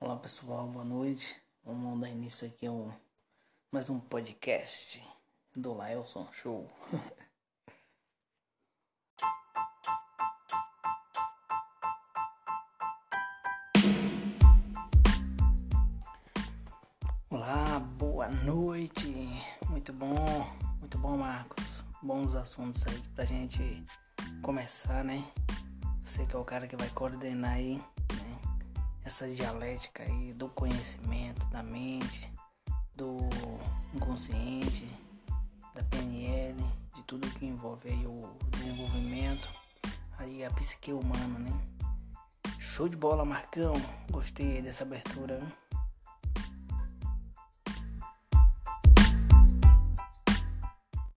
Olá pessoal, boa noite. Vamos dar início aqui a um, mais um podcast do Laelson Show. Olá, boa noite. Muito bom, muito bom, Marcos. Bons assuntos aí pra gente começar, né? Você que é o cara que vai coordenar aí essa dialética aí do conhecimento, da mente, do inconsciente, da PNL, de tudo que envolve aí o desenvolvimento, aí a psique humana, né? Show de bola, Marcão! Gostei dessa abertura, hein?